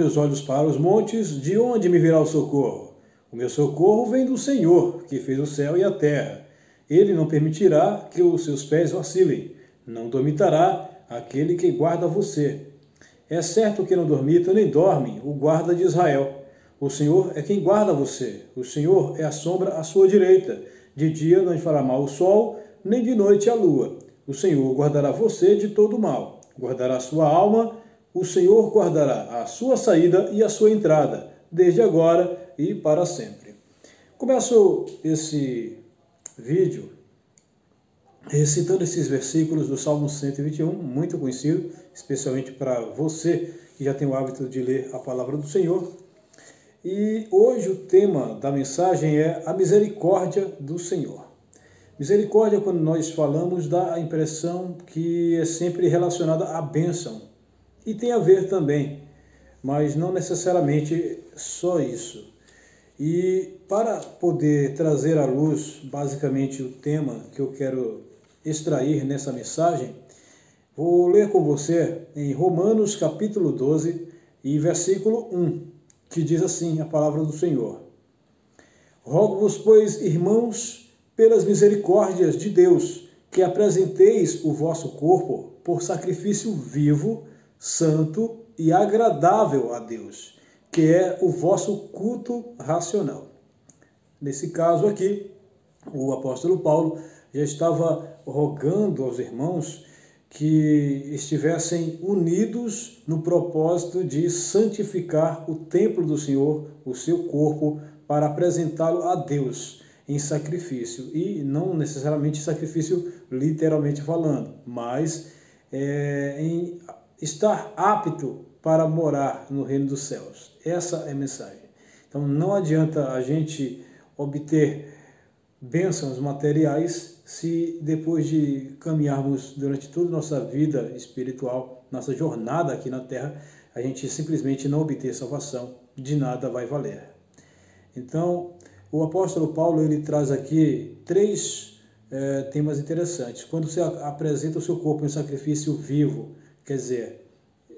meus olhos para os montes, de onde me virá o socorro? O meu socorro vem do Senhor, que fez o céu e a terra. Ele não permitirá que os seus pés vacilem, não dormitará aquele que guarda você. É certo que não dormita nem dorme o guarda de Israel. O Senhor é quem guarda você. O Senhor é a sombra à sua direita. De dia não lhe fará mal o sol, nem de noite a lua. O Senhor guardará você de todo mal. Guardará sua alma. O Senhor guardará a sua saída e a sua entrada, desde agora e para sempre. Começo esse vídeo recitando esses versículos do Salmo 121, muito conhecido, especialmente para você que já tem o hábito de ler a palavra do Senhor. E hoje o tema da mensagem é a misericórdia do Senhor. Misericórdia, quando nós falamos, dá a impressão que é sempre relacionada à bênção. E tem a ver também, mas não necessariamente só isso. E para poder trazer à luz, basicamente, o tema que eu quero extrair nessa mensagem, vou ler com você em Romanos capítulo 12 e versículo 1, que diz assim a palavra do Senhor. Rogo-vos, pois, irmãos, pelas misericórdias de Deus, que apresenteis o vosso corpo por sacrifício vivo, santo e agradável a Deus, que é o vosso culto racional. Nesse caso aqui, o apóstolo Paulo já estava rogando aos irmãos que estivessem unidos no propósito de santificar o templo do Senhor, o seu corpo, para apresentá-lo a Deus em sacrifício. E não necessariamente sacrifício literalmente falando, mas é, em estar apto para morar no reino dos céus. Essa é a mensagem. Então não adianta a gente obter bênçãos materiais se depois de caminharmos durante toda a nossa vida espiritual, nossa jornada aqui na Terra, a gente simplesmente não obter salvação, de nada vai valer. Então, o apóstolo Paulo ele traz aqui três é, temas interessantes. Quando você apresenta o seu corpo em sacrifício vivo, quer dizer,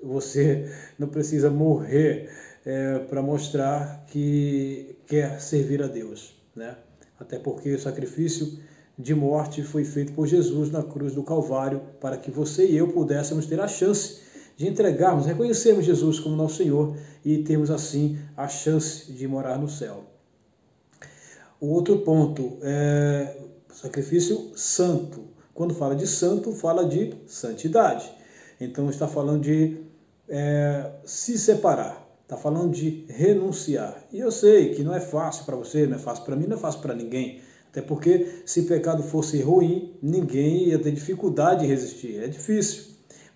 você não precisa morrer é, para mostrar que quer servir a Deus, né? até porque o sacrifício de morte foi feito por Jesus na cruz do Calvário para que você e eu pudéssemos ter a chance de entregarmos, reconhecermos Jesus como nosso Senhor e termos assim a chance de morar no céu. O outro ponto é sacrifício santo. Quando fala de santo, fala de santidade. Então está falando de é, se separar. Está falando de renunciar. E eu sei que não é fácil para você, não é fácil para mim, não é fácil para ninguém. Até porque se pecado fosse ruim, ninguém ia ter dificuldade em resistir. É difícil.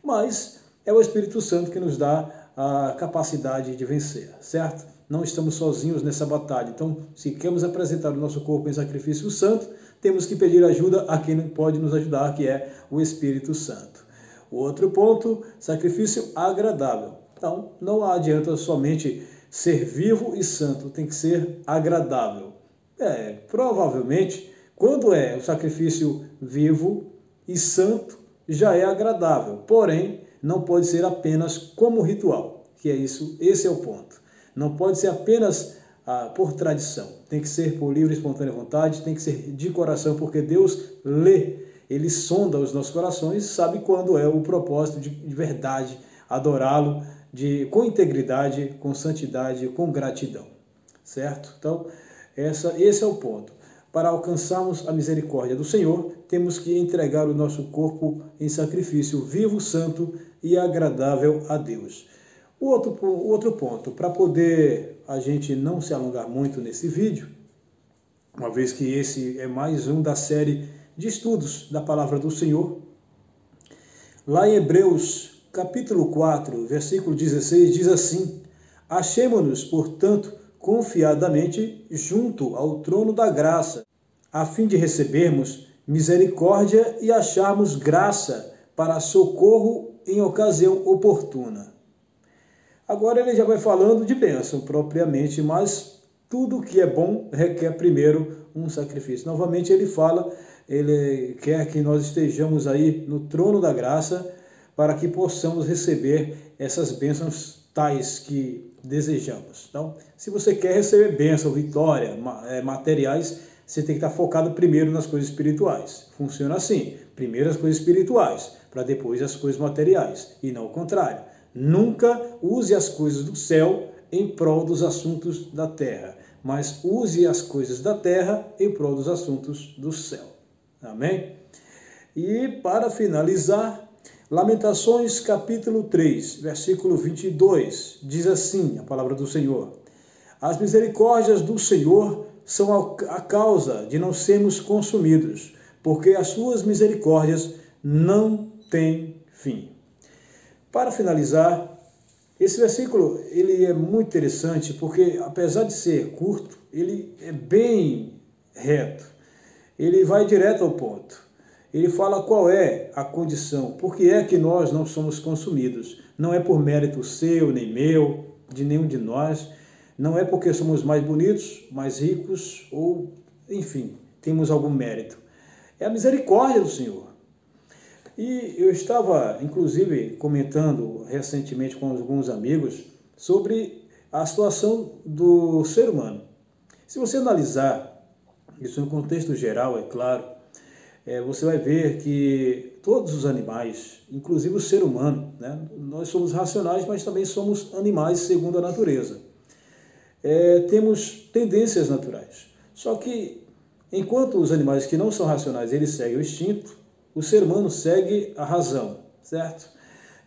Mas é o Espírito Santo que nos dá a capacidade de vencer, certo? Não estamos sozinhos nessa batalha. Então, se queremos apresentar o nosso corpo em sacrifício santo, temos que pedir ajuda a quem pode nos ajudar, que é o Espírito Santo. O outro ponto, sacrifício agradável. Então, não adianta somente ser vivo e santo, tem que ser agradável. É, provavelmente, quando é o sacrifício vivo e santo, já é agradável. Porém, não pode ser apenas como ritual, que é isso, esse é o ponto. Não pode ser apenas ah, por tradição. Tem que ser por livre e espontânea vontade, tem que ser de coração, porque Deus lê, Ele sonda os nossos corações, sabe quando é o propósito de, de verdade adorá-lo de, com integridade, com santidade, com gratidão. Certo? Então, essa, esse é o ponto. Para alcançarmos a misericórdia do Senhor, temos que entregar o nosso corpo em sacrifício vivo, santo e agradável a Deus. O outro, o outro ponto, para poder a gente não se alongar muito nesse vídeo, uma vez que esse é mais um da série de estudos da palavra do Senhor, lá em Hebreus capítulo 4, versículo 16, diz assim: Achemo-nos, portanto, confiadamente junto ao trono da graça, a fim de recebermos misericórdia e acharmos graça para socorro em ocasião oportuna. Agora ele já vai falando de bênção propriamente, mas tudo que é bom requer primeiro um sacrifício. Novamente ele fala, ele quer que nós estejamos aí no trono da graça para que possamos receber essas bênçãos tais que desejamos. Então, se você quer receber bênção, vitória, é, materiais, você tem que estar focado primeiro nas coisas espirituais. Funciona assim: primeiro as coisas espirituais, para depois as coisas materiais, e não o contrário. Nunca use as coisas do céu em prol dos assuntos da terra, mas use as coisas da terra em prol dos assuntos do céu. Amém? E para finalizar, Lamentações capítulo 3, versículo 22, diz assim a palavra do Senhor: As misericórdias do Senhor são a causa de não sermos consumidos, porque as suas misericórdias não têm fim. Para finalizar, esse versículo ele é muito interessante porque apesar de ser curto, ele é bem reto. Ele vai direto ao ponto. Ele fala qual é a condição, por que é que nós não somos consumidos. Não é por mérito seu nem meu, de nenhum de nós, não é porque somos mais bonitos, mais ricos ou, enfim, temos algum mérito. É a misericórdia do Senhor. E eu estava, inclusive, comentando recentemente com alguns amigos sobre a situação do ser humano. Se você analisar isso no contexto geral, é claro, é, você vai ver que todos os animais, inclusive o ser humano, né, nós somos racionais, mas também somos animais segundo a natureza. É, temos tendências naturais. Só que, enquanto os animais que não são racionais, eles seguem o instinto, o ser humano segue a razão, certo?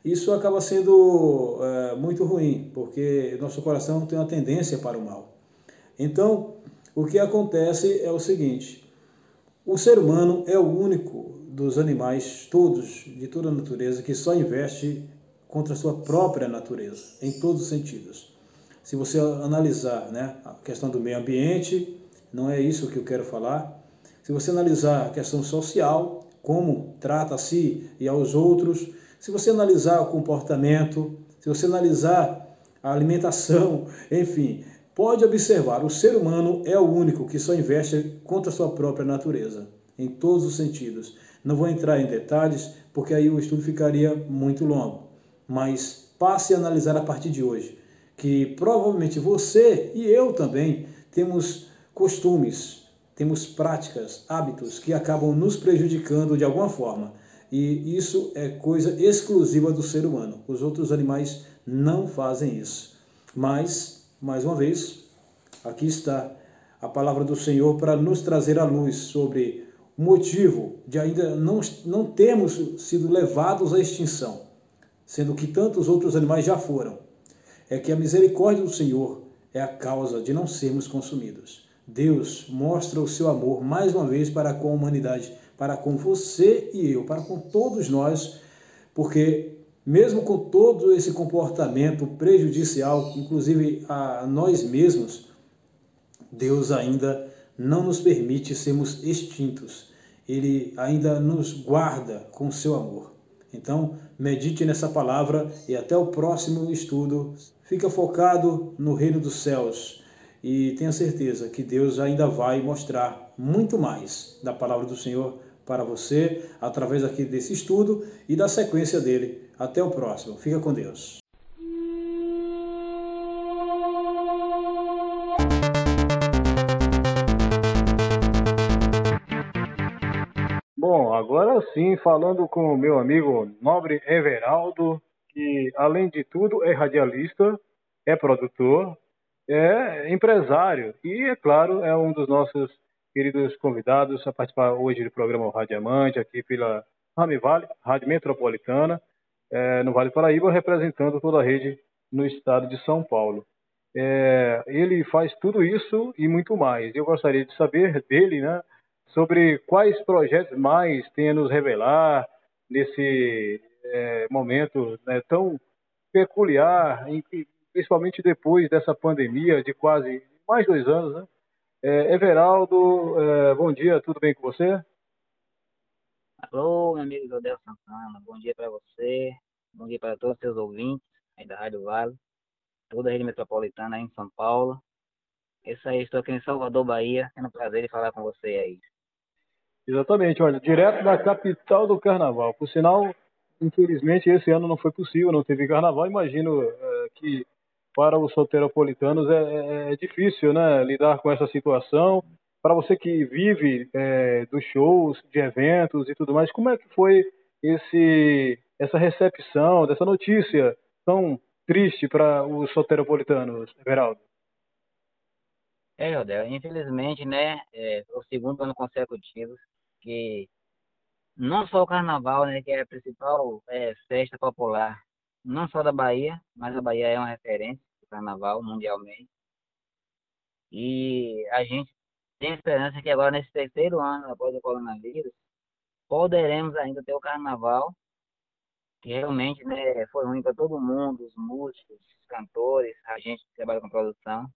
Isso acaba sendo é, muito ruim, porque nosso coração tem uma tendência para o mal. Então, o que acontece é o seguinte: o ser humano é o único dos animais, todos, de toda a natureza, que só investe contra a sua própria natureza, em todos os sentidos. Se você analisar né, a questão do meio ambiente, não é isso que eu quero falar. Se você analisar a questão social, como trata a si e aos outros, se você analisar o comportamento, se você analisar a alimentação, enfim, pode observar, o ser humano é o único que só investe contra a sua própria natureza, em todos os sentidos. Não vou entrar em detalhes, porque aí o estudo ficaria muito longo, mas passe a analisar a partir de hoje, que provavelmente você e eu também temos costumes, temos práticas, hábitos que acabam nos prejudicando de alguma forma. E isso é coisa exclusiva do ser humano. Os outros animais não fazem isso. Mas, mais uma vez, aqui está a palavra do Senhor para nos trazer a luz sobre o motivo de ainda não, não termos sido levados à extinção, sendo que tantos outros animais já foram. É que a misericórdia do Senhor é a causa de não sermos consumidos. Deus mostra o seu amor mais uma vez para com a humanidade, para com você e eu, para com todos nós, porque mesmo com todo esse comportamento prejudicial, inclusive a nós mesmos, Deus ainda não nos permite sermos extintos. Ele ainda nos guarda com seu amor. Então, medite nessa palavra e até o próximo estudo. Fica focado no reino dos céus e tenha certeza que Deus ainda vai mostrar muito mais da palavra do Senhor para você através aqui desse estudo e da sequência dele. Até o próximo. Fica com Deus. Bom, agora sim, falando com o meu amigo nobre Everaldo, que além de tudo é radialista, é produtor, é empresário e, é claro, é um dos nossos queridos convidados a participar hoje do programa Radiamante, aqui pela Rami Vale, Rádio Metropolitana, é, no Vale Paraíba, representando toda a rede no estado de São Paulo. É, ele faz tudo isso e muito mais. Eu gostaria de saber dele, né, sobre quais projetos mais tem a nos revelar nesse é, momento né, tão peculiar, principalmente depois dessa pandemia de quase mais dois anos, né? É, Everaldo, é, bom dia, tudo bem com você? Alô, meu amigo Jodel Santana, bom dia para você, bom dia para todos os seus ouvintes aí da Rádio Vale, toda a rede metropolitana aí em São Paulo. Isso aí, estou aqui em Salvador, Bahia, tendo o prazer de falar com você aí. Exatamente, olha, direto da capital do carnaval. Por sinal, infelizmente esse ano não foi possível, não teve carnaval. Imagino é, que para os soteropolitanos é, é, é, difícil, né, lidar com essa situação. Para você que vive é, dos shows, de eventos e tudo mais, como é que foi esse essa recepção dessa notícia tão triste para os soteropolitanos, Everaldo? É, Rodel, infelizmente, né, é o segundo ano consecutivo que não só o carnaval, né, que é a principal é, festa popular, não só da Bahia, mas a Bahia é uma referência do carnaval mundialmente. E a gente tem esperança que agora, nesse terceiro ano após o coronavírus, poderemos ainda ter o carnaval, que realmente né, foi ruim para todo mundo, os músicos, os cantores, a gente que trabalha com produção.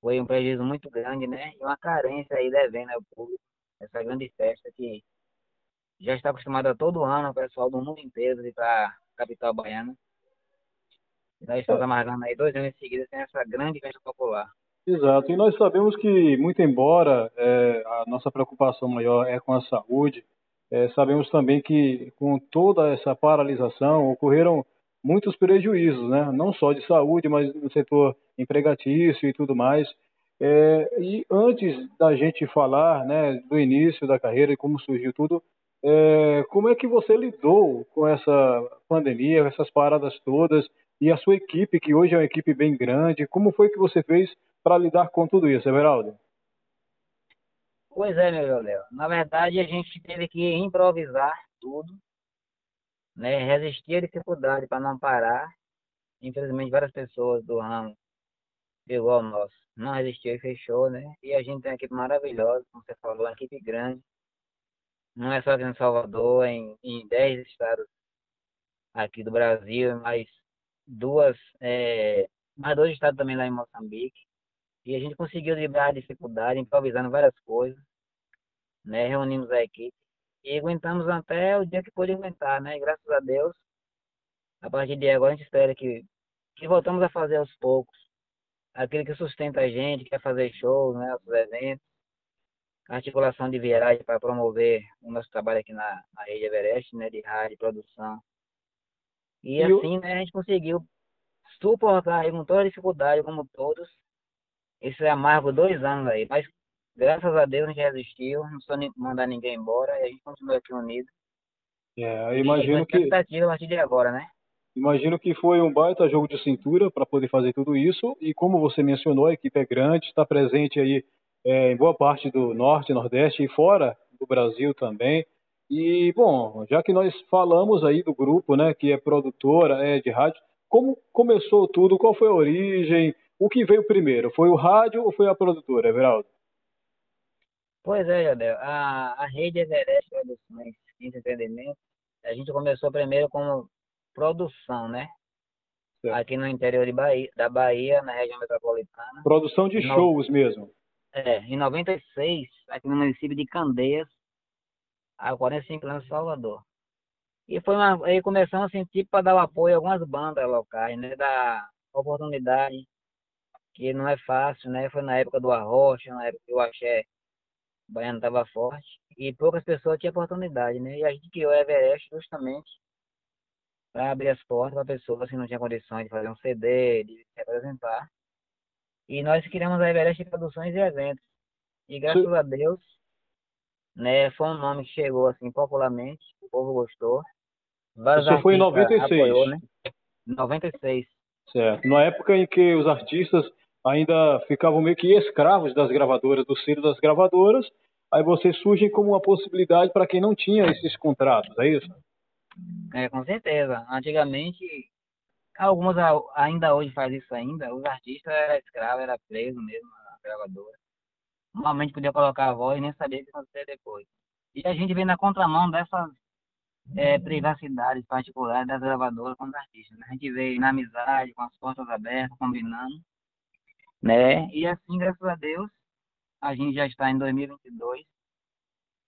Foi um prejuízo muito grande, né? E uma carência aí devendo ao público essa grande festa que já está acostumada todo ano o pessoal do mundo inteiro ir para a capital baiana. E nós estamos amargando aí dois anos em seguida sem essa grande festa popular. Exato, e nós sabemos que, muito embora é, a nossa preocupação maior é com a saúde, é, sabemos também que com toda essa paralisação ocorreram muitos prejuízos, né? não só de saúde, mas no setor empregatício e tudo mais. É, e antes da gente falar né, do início da carreira e como surgiu tudo, é, como é que você lidou com essa pandemia, essas paradas todas e a sua equipe, que hoje é uma equipe bem grande, como foi que você fez para lidar com tudo isso, Everaldo? Pois é, meu Léo. Na verdade, a gente teve que improvisar tudo, né? resistir à dificuldade para não parar. Infelizmente, várias pessoas do ramo igual nosso, não resistiu e fechou, né? E a gente tem uma equipe maravilhosa, como você falou, uma equipe grande. Não é só aqui em Salvador, em, em 10 estados aqui do Brasil, mas duas, é, mais dois estados também lá em Moçambique. E a gente conseguiu livrar a dificuldade, improvisando várias coisas, né? Reunimos a equipe e aguentamos até o dia que pôde aguentar, né? E graças a Deus, a partir de agora a gente espera que, que voltamos a fazer aos poucos aquele que sustenta a gente, quer fazer shows, né, os eventos, articulação de viagem para promover o nosso trabalho aqui na, na Rede Everest, né, de rádio, produção. E, e assim, eu... né, a gente conseguiu suportar com toda a dificuldade, como todos, esse amargo dois anos aí, mas graças a Deus a gente resistiu, não só mandar ninguém embora, e a gente continua aqui unido. É, eu imagino e, que... expectativa a partir de agora, né? Imagino que foi um baita jogo de cintura para poder fazer tudo isso. E como você mencionou, a equipe é grande, está presente aí é, em boa parte do norte, nordeste e fora do Brasil também. E, bom, já que nós falamos aí do grupo, né, que é produtora é, de rádio, como começou tudo? Qual foi a origem? O que veio primeiro? Foi o rádio ou foi a produtora, Everaldo? Pois é, Jadel. A, a rede Everest Produções Entretenimento, a gente começou primeiro como produção, né? Certo. Aqui no interior de Bahia, da Bahia, na região metropolitana. Produção de no... shows mesmo. É, em 96, aqui no município de Candeias, a 45 anos de Salvador. E foi uma, aí começamos assim, tipo, para dar o apoio a algumas bandas locais, né? Da oportunidade, que não é fácil, né? Foi na época do arrocha, na época que o axé baiano estava forte, e poucas pessoas tinham oportunidade, né? E a gente criou o Everest justamente para abrir as portas para pessoas que não tinham condições de fazer um CD, de se apresentar. E nós criamos a Everest Produções e Eventos. E graças Sim. a Deus, né, foi um nome que chegou assim popularmente, o povo gostou. Vários Isso foi em 96. Apoiou, né? 96. Certo. Na época em que os artistas ainda ficavam meio que escravos das gravadoras, do selo das gravadoras, aí vocês surgem como uma possibilidade para quem não tinha esses contratos, é isso? É, com certeza. Antigamente, alguns ainda hoje fazem isso ainda, os artistas eram escravos, era preso mesmo, a gravadora. Normalmente podia colocar a voz e nem sabia o que acontecer depois. E a gente vem na contramão dessas é, privacidades particulares das gravadoras com os artistas. Né? A gente veio na amizade, com as portas abertas, combinando. Né? E assim, graças a Deus, a gente já está em 2022,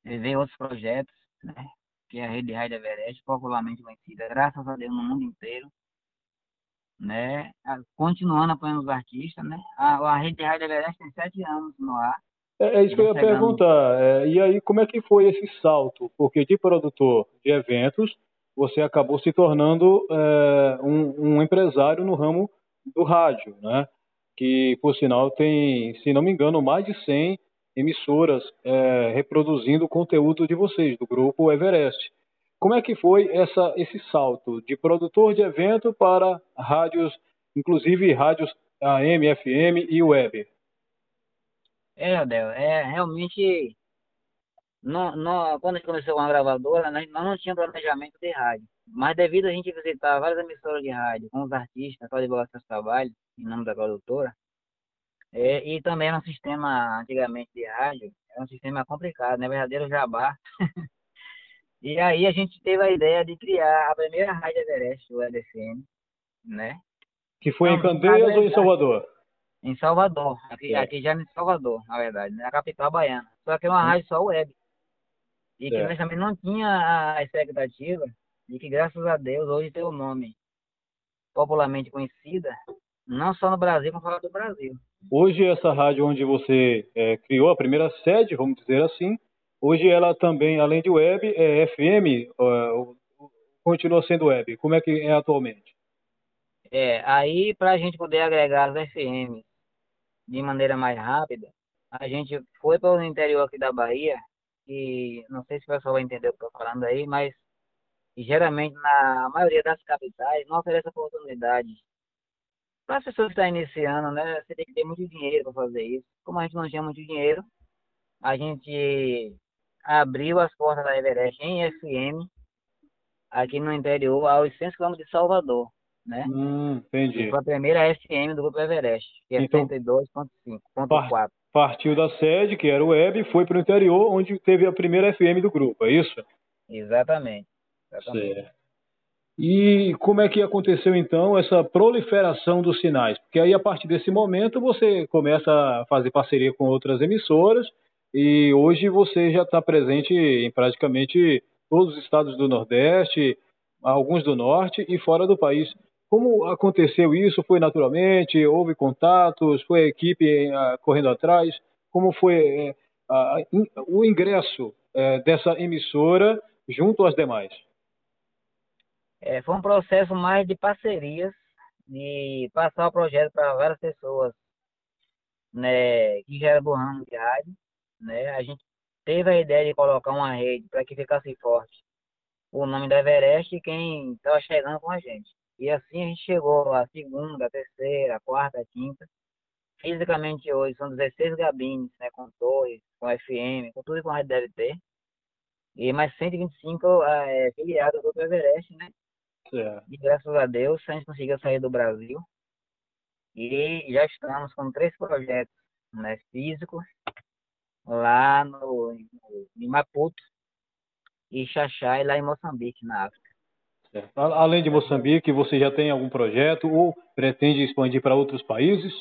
vê outros projetos, né? que é a Rede Rádio Everest, popularmente conhecida, graças a Deus, no mundo inteiro. Né? Continuando apoiando os artistas, né? A, a Rede Rádio Everest tem sete anos no ar. É, é isso que eu ia perguntar. É, e aí, como é que foi esse salto? Porque de produtor de eventos, você acabou se tornando é, um, um, empresário no ramo do rádio, né? Que, por sinal, tem, se não me engano, mais de 100 emissoras é, reproduzindo o conteúdo de vocês, do grupo Everest. Como é que foi essa, esse salto de produtor de evento para rádios, inclusive rádios AM, FM e web? É, Adel, é realmente quando a gente começou com a gravadora, nós, nós não tínhamos planejamento de rádio. Mas devido a gente visitar várias emissoras de rádio com os artistas para divulgar seus trabalhos, em nome da produtora, é, e também era um sistema, antigamente, de rádio, era um sistema complicado, né? Verdadeiro jabá. e aí a gente teve a ideia de criar a primeira rádio Everest, o EDFM, né? Que foi então, em Candeias ou em Salvador? Em Salvador, aqui, é. aqui já em Salvador, na verdade, na capital baiana. Só que é uma hum. rádio só web. E que nós também não tinha a expectativa de que, graças a Deus, hoje tem o nome popularmente conhecida, não só no Brasil, como fora do Brasil. Hoje, essa rádio onde você é, criou a primeira sede, vamos dizer assim, hoje ela também, além de web, é FM, continua sendo web. Como é que é atualmente? É, aí para a gente poder agregar as FM de maneira mais rápida, a gente foi para o interior aqui da Bahia que não sei se o pessoal vai entender o que eu estou falando aí, mas geralmente na maioria das capitais não oferece oportunidade para as pessoas que estão iniciando, né? Você tem que ter muito dinheiro para fazer isso. Como a gente não tinha muito dinheiro, a gente abriu as portas da Everest em FM aqui no interior, a 800 km de Salvador, né? Hum, entendi. foi a primeira FM do Grupo Everest, que é então, 102.5.4 partiu da sede, que era o web, e foi para o interior, onde teve a primeira FM do grupo, é isso? Exatamente. exatamente. Certo. E como é que aconteceu então essa proliferação dos sinais? Porque aí a partir desse momento você começa a fazer parceria com outras emissoras e hoje você já está presente em praticamente todos os estados do Nordeste, alguns do Norte e fora do país. Como aconteceu isso? Foi naturalmente? Houve contatos? Foi a equipe uh, correndo atrás? Como foi in, o ingresso uh, dessa emissora junto às demais? É, foi um processo mais de parcerias, de passar o projeto para várias pessoas né, que já eram do ramo de rádio. Né? A gente teve a ideia de colocar uma rede para que ficasse forte o nome da Everest e quem estava chegando com a gente. E assim a gente chegou a segunda, terceira, quarta, quinta. Fisicamente hoje são 16 gabines, né, com torres, com FM, com tudo que a gente deve ter. E mais 125 é, filiados do Everest, né? É. E graças a Deus a gente conseguiu sair do Brasil. E já estamos com três projetos né, físicos lá no, em Maputo e Xaxá e lá em Moçambique, na África. Certo. Além de Moçambique, você já tem algum projeto ou pretende expandir para outros países?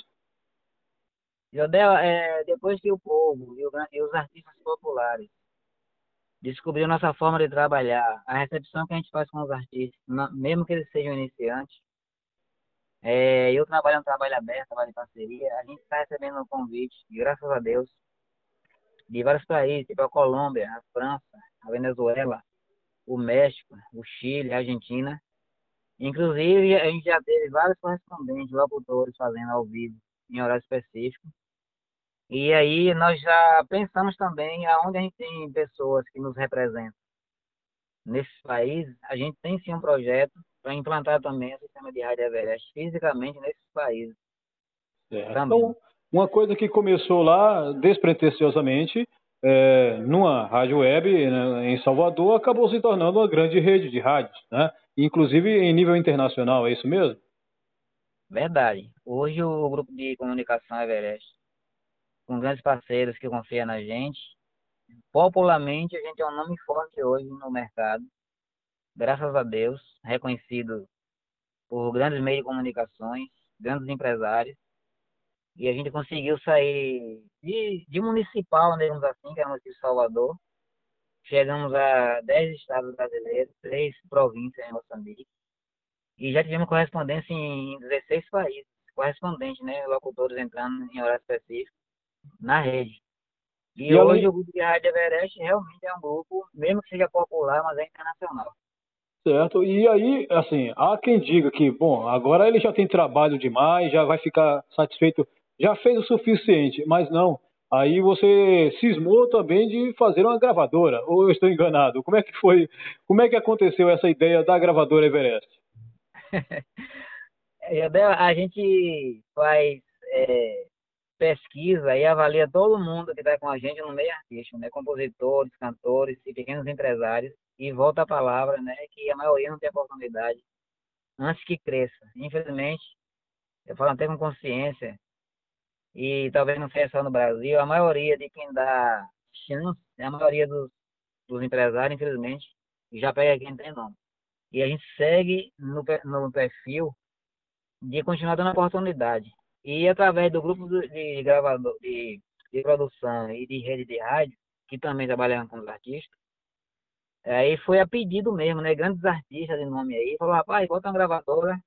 Jodel, é, depois que o povo e, e os artistas populares descobriram nossa forma de trabalhar, a recepção que a gente faz com os artistas, mesmo que eles sejam iniciantes, é, eu trabalho um trabalho aberto, trabalho em parceria, a gente está recebendo um convite, graças a Deus, de vários países, tipo a Colômbia, a França, a Venezuela, o México, o Chile, a Argentina. Inclusive, a gente já teve vários correspondentes, locutores fazendo ao vivo, em horário específico. E aí nós já pensamos também aonde a gente tem pessoas que nos representam. Nesses países, a gente tem sim um projeto para implantar também o sistema de rádio Everest fisicamente nesses países. Então, uma coisa que começou lá despretensiosamente é, numa rádio web né, em Salvador, acabou se tornando uma grande rede de rádios, né? inclusive em nível internacional, é isso mesmo? Verdade. Hoje o grupo de comunicação Everest, com grandes parceiros que confiam na gente, popularmente a gente é um nome forte hoje no mercado, graças a Deus, reconhecido por grandes meios de comunicações, grandes empresários, e a gente conseguiu sair de, de municipal, digamos assim, que era o de Salvador. Chegamos a 10 estados brasileiros, 3 províncias em Moçambique. E já tivemos correspondência em 16 países. Correspondente, né? Locutores entrando em horário específico na rede. E, e hoje o grupo de Rádio Everest realmente é um grupo, mesmo que seja popular, mas é internacional. Certo. E aí, assim, há quem diga que, bom, agora ele já tem trabalho demais, já vai ficar satisfeito, já fez o suficiente, mas não. Aí você cismou também de fazer uma gravadora, ou eu estou enganado? Como é que foi, como é que aconteceu essa ideia da gravadora Everest? a gente faz é, pesquisa e avalia todo mundo que está com a gente no meio artístico, né? compositores, cantores e pequenos empresários, e volta a palavra, né, que a maioria não tem oportunidade antes que cresça. Infelizmente, eu falo até com consciência, e talvez não seja só no Brasil, a maioria de quem dá chance, a maioria dos, dos empresários, infelizmente, já pega quem tem nome. E a gente segue no, no perfil de continuar dando oportunidade. E através do grupo de, gravador, de, de produção e de rede de rádio, que também trabalhamos com os artistas, Aí foi a pedido mesmo, né? Grandes artistas de nome aí. Falou, rapaz, bota uma gravadora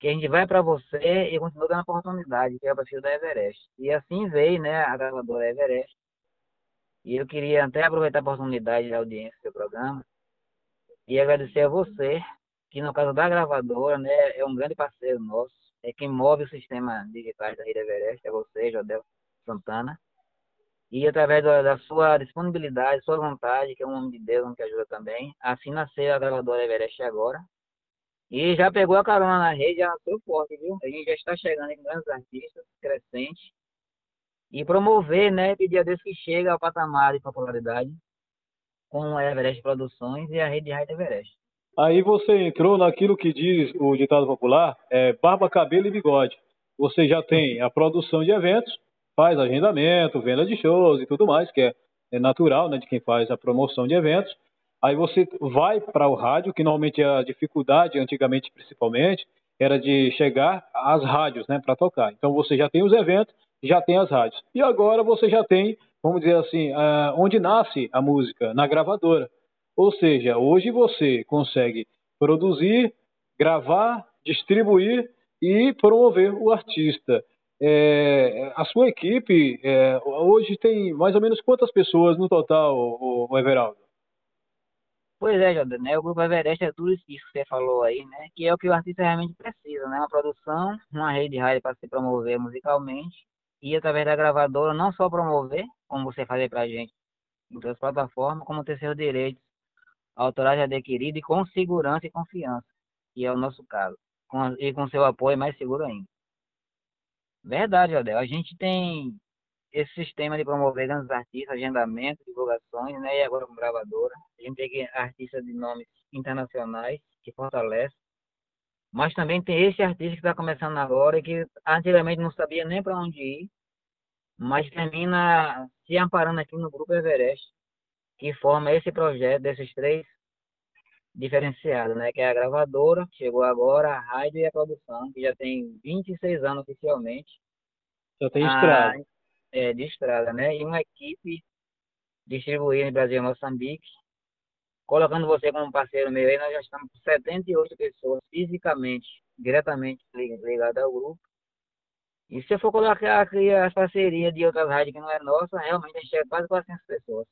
que a gente vai para você e continua dando oportunidade, que é o perfil da Everest. E assim veio, né, a gravadora Everest. E eu queria até aproveitar a oportunidade da audiência do programa e agradecer a você, que no caso da gravadora, né, é um grande parceiro nosso, é quem move o sistema digital da Rede Everest, é você, Jodel Santana e através da, da, sua disponibilidade, sua vontade, que é um homem de Deus, um que ajuda também, assim nasceu a gravadora Everest agora. E já pegou a carona na rede, já nasceu forte, viu? A gente já está chegando em grandes artistas, crescentes. E promover, né, pedir a Deus que chega ao patamar de popularidade com a Everest Produções e a rede de Rádio Everest. Aí você entrou naquilo que diz o ditado popular, é barba, cabelo e bigode. Você já tem a produção de eventos, faz agendamento, venda de shows e tudo mais, que é, é natural né, de quem faz a promoção de eventos. Aí você vai para o rádio, que normalmente a dificuldade, antigamente principalmente, era de chegar às rádios né, para tocar. Então você já tem os eventos, já tem as rádios. E agora você já tem, vamos dizer assim, uh, onde nasce a música, na gravadora. Ou seja, hoje você consegue produzir, gravar, distribuir e promover o artista. É, a sua equipe é, hoje tem mais ou menos quantas pessoas no total, o, o Everaldo? Pois é, Jordan, né? O Grupo Everest é tudo isso que você falou aí, né? Que é o que o artista realmente precisa, né? Uma produção, uma rede de rádio para se promover musicalmente e através da gravadora não só promover, como você fazer pra gente em outras plataformas, como ter seus direitos autorais adquiridos e com segurança e confiança, que é o nosso caso. Com, e com seu apoio mais seguro ainda. Verdade, Adel. A gente tem esse sistema de promover grandes artistas, agendamento, divulgações, né? E agora com gravadora. A gente tem artistas de nomes internacionais que fortalece. Mas também tem esse artista que está começando agora e que antigamente não sabia nem para onde ir, mas termina se amparando aqui no Grupo Everest, que forma esse projeto desses três diferenciados, né? Que é a gravadora, chegou agora, a rádio e a produção, que já tem 26 anos oficialmente. Já tem estrada. Ah, é, de estrada, né? E uma equipe distribuída em Brasil e Moçambique. Colocando você como parceiro meu aí, nós já estamos com 78 pessoas fisicamente, diretamente ligadas ao grupo. E se eu for colocar aqui as parcerias de outras rádios que não é nossa, realmente a gente é quase 400 pessoas.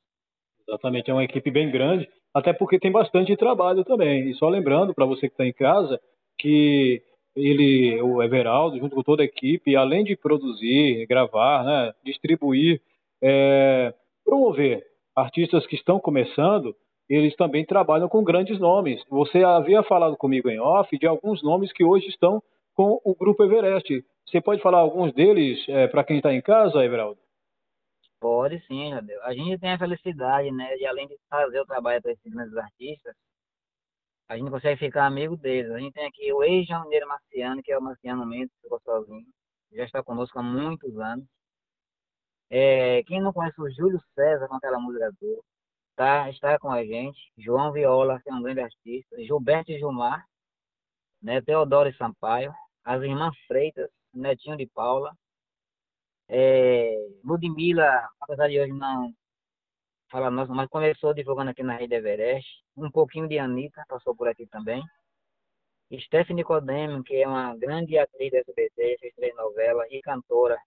Exatamente, é uma equipe bem grande até porque tem bastante trabalho também. E só lembrando para você que está em casa que ele, o Everaldo, junto com toda a equipe, além de produzir, gravar, né, distribuir, é, promover artistas que estão começando, eles também trabalham com grandes nomes. Você havia falado comigo em off de alguns nomes que hoje estão com o Grupo Everest. Você pode falar alguns deles é, para quem está em casa, Everaldo? Pode sim, Jadeu. A gente tem a felicidade, né, de além de fazer o trabalho para esses grandes artistas, a gente consegue ficar amigo deles. A gente tem aqui o ex-João Marciano, que é o Marciano Mendes, ficou sozinho. Já está conosco há muitos anos. É, quem não conhece o Júlio César com aquela música dele, tá, está com a gente. João Viola, que é um grande artista. Gilberto Gilmar, né, Teodoro Sampaio. As irmãs Freitas, Netinho de Paula. É, Ludmilla, apesar de hoje não falar nossa, mas começou divulgando aqui na Rede Everest. Um pouquinho de Anitta, passou por aqui também. Stephanie Codemo, que é uma grande atriz da SBT, fez três novelas e cantora.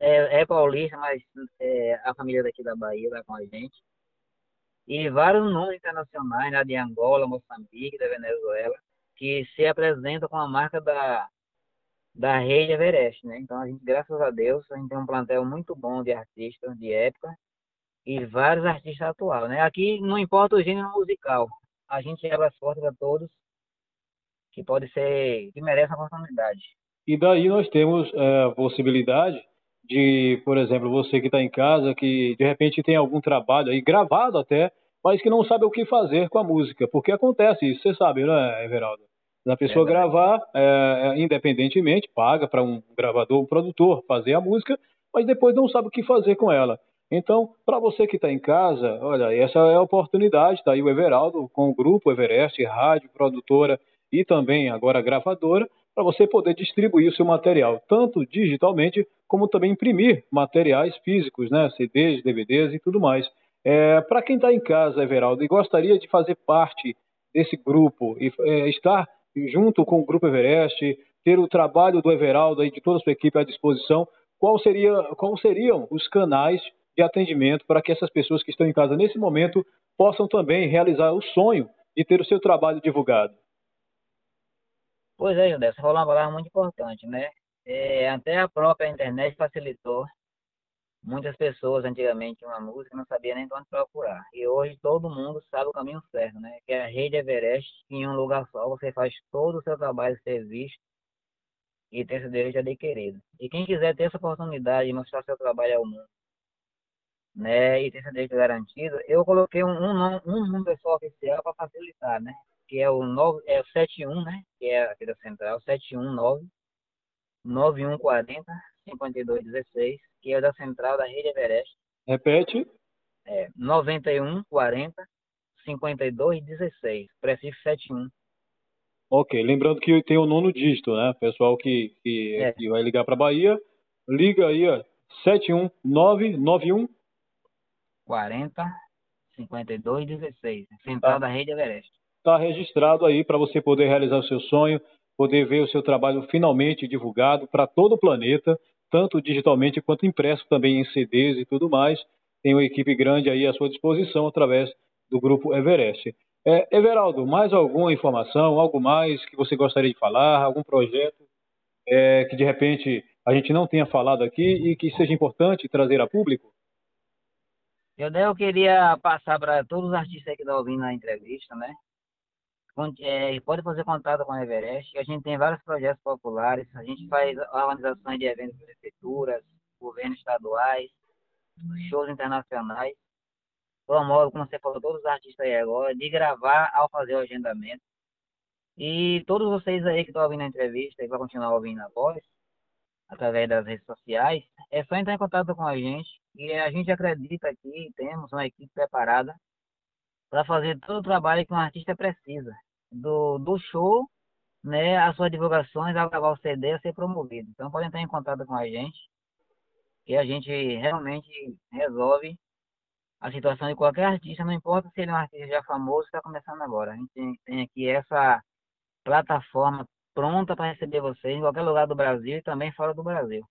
É, é paulista, mas é, a família daqui da Bahia está com a gente. e vários nomes internacionais, né, de Angola, Moçambique, da Venezuela, que se apresentam com a marca da, da rede Everest, né? Então a gente, graças a Deus, a gente tem um plantel muito bom de artistas de época e vários artistas atuais, né? Aqui não importa o gênero musical, a gente abre as portas a todos que pode ser, que merece a oportunidade. E daí nós temos é, a possibilidade de, por exemplo, você que está em casa, que de repente tem algum trabalho aí gravado até, mas que não sabe o que fazer com a música, porque acontece isso, você sabe, né, Everaldo? A pessoa é gravar é, independentemente, paga para um gravador, um produtor fazer a música, mas depois não sabe o que fazer com ela. Então, para você que está em casa, olha, essa é a oportunidade. Está aí o Everaldo com o grupo Everest, rádio, produtora e também agora gravadora, para você poder distribuir o seu material, tanto digitalmente como também imprimir materiais físicos, né, CDs, DVDs e tudo mais. É, para quem está em casa, Everaldo, e gostaria de fazer parte desse grupo e é, estar junto com o Grupo Everest, ter o trabalho do Everaldo e de toda a sua equipe à disposição, qual seria, qual seriam os canais de atendimento para que essas pessoas que estão em casa nesse momento possam também realizar o sonho de ter o seu trabalho divulgado? Pois é, Judé, você falou uma palavra muito importante, né? É, até a própria internet facilitou. Muitas pessoas antigamente uma música não sabia nem onde procurar. E hoje todo mundo sabe o caminho certo, né? Que é a rede Everest, em um lugar só você faz todo o seu trabalho ser visto e ter esse direito adquirido. E quem quiser ter essa oportunidade de mostrar seu trabalho ao mundo, né, e ter esse direito garantido, eu coloquei um, um, um número oficial para facilitar, né? Que é o, 9, é o 71, né? Que é aqui da central, 719 9140 5216, que é da central da Rede Everest. Repete. É, 9140 5216, prefixo 71. Ok, lembrando que tem o nono dígito, né? Pessoal que, que, é. que vai ligar para Bahia, liga aí, ó, 71991 40 52 16, central tá. da Rede Everest. Está registrado aí para você poder realizar o seu sonho, poder ver o seu trabalho finalmente divulgado para todo o planeta, tanto digitalmente quanto impresso também em CDs e tudo mais. Tem uma equipe grande aí à sua disposição através do grupo Everest. É, Everaldo, mais alguma informação, algo mais que você gostaria de falar, algum projeto é, que de repente a gente não tenha falado aqui e que seja importante trazer a público? Eu, eu queria passar para todos os artistas que estão ouvindo a entrevista, né? É, pode fazer contato com a Everest. A gente tem vários projetos populares. A gente faz organizações de eventos de prefeituras, governos estaduais, shows internacionais. Promove, como você falou, todos os artistas aí agora, de gravar ao fazer o agendamento. E todos vocês aí que estão ouvindo a entrevista e vão continuar ouvindo após, através das redes sociais, é só entrar em contato com a gente. E a gente acredita que temos uma equipe preparada para fazer todo o trabalho que um artista precisa do, do show, né, as suas divulgações, ao gravar o CD, a ser promovido. Então pode entrar em contato com a gente, que a gente realmente resolve a situação de qualquer artista, não importa se ele é um artista já famoso, está começando agora. A gente tem aqui essa plataforma pronta para receber vocês em qualquer lugar do Brasil e também fora do Brasil.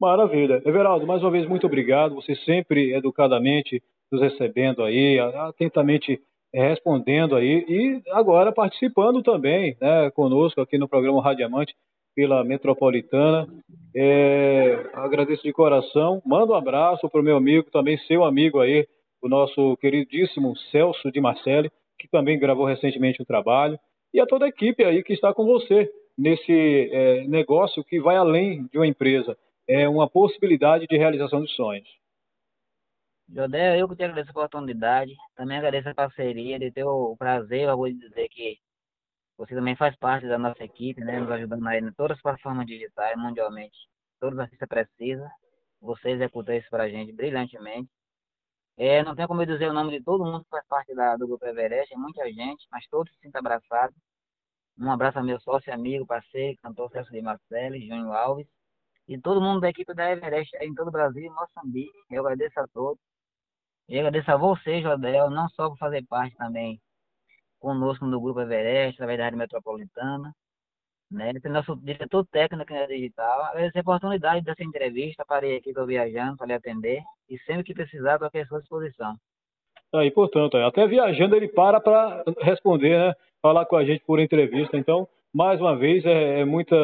Maravilha. Everaldo, mais uma vez, muito obrigado. Você sempre educadamente nos recebendo aí, atentamente é, respondendo aí e agora participando também né, conosco aqui no programa Radiamante pela Metropolitana. É, agradeço de coração. Mando um abraço para o meu amigo, também seu amigo aí, o nosso queridíssimo Celso de Marcelli, que também gravou recentemente o trabalho, e a toda a equipe aí que está com você nesse é, negócio que vai além de uma empresa. É uma possibilidade de realização dos sonhos. Jodé, eu que te agradeço a oportunidade, também agradeço a parceria, de ter o prazer, eu vou dizer que você também faz parte da nossa equipe, né, nos ajudando aí em todas as plataformas digitais, mundialmente. Todos os artistas precisam, você executou isso pra gente brilhantemente. É, não tenho como eu dizer o nome de todo mundo que faz parte da, do Grupo Everest, é muita gente, mas todos se sentem abraçados. Um abraço ao meu sócio, amigo, parceiro, cantor Celso de Marcelo, Júnior Alves, e todo mundo da equipe da Everest em todo o Brasil e Moçambique. Eu agradeço a todos. E agradeço a você, Jodel, não só por fazer parte também conosco no Grupo Everest, da Rádio Metropolitana, né? Tem nosso diretor técnico na digital. Agradecer a oportunidade dessa entrevista. Parei aqui, estou viajando, para lhe atender. E sempre que precisar, estou à sua disposição. Aí, portanto, até viajando ele para para responder, né? Falar com a gente por entrevista. Então, mais uma vez, é, é muita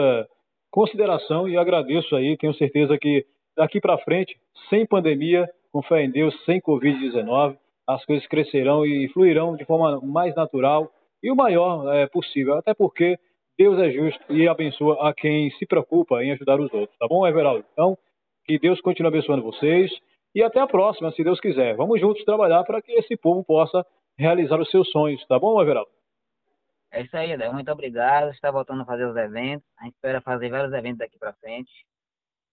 consideração e agradeço aí. Tenho certeza que daqui para frente, sem pandemia, com fé em Deus, sem Covid-19, as coisas crescerão e fluirão de forma mais natural e o maior é, possível. Até porque Deus é justo e abençoa a quem se preocupa em ajudar os outros. Tá bom, Everaldo? Então, que Deus continue abençoando vocês. E até a próxima, se Deus quiser. Vamos juntos trabalhar para que esse povo possa realizar os seus sonhos, tá bom, Everaldo? É isso aí, Adé. Muito obrigado. Está voltando a fazer os eventos. A gente espera fazer vários eventos daqui para frente.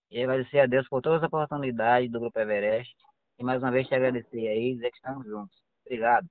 E agradecer a Deus por todas as oportunidades do Grupo Everest. E mais uma vez te agradecer aí dizer que estamos juntos. Obrigado.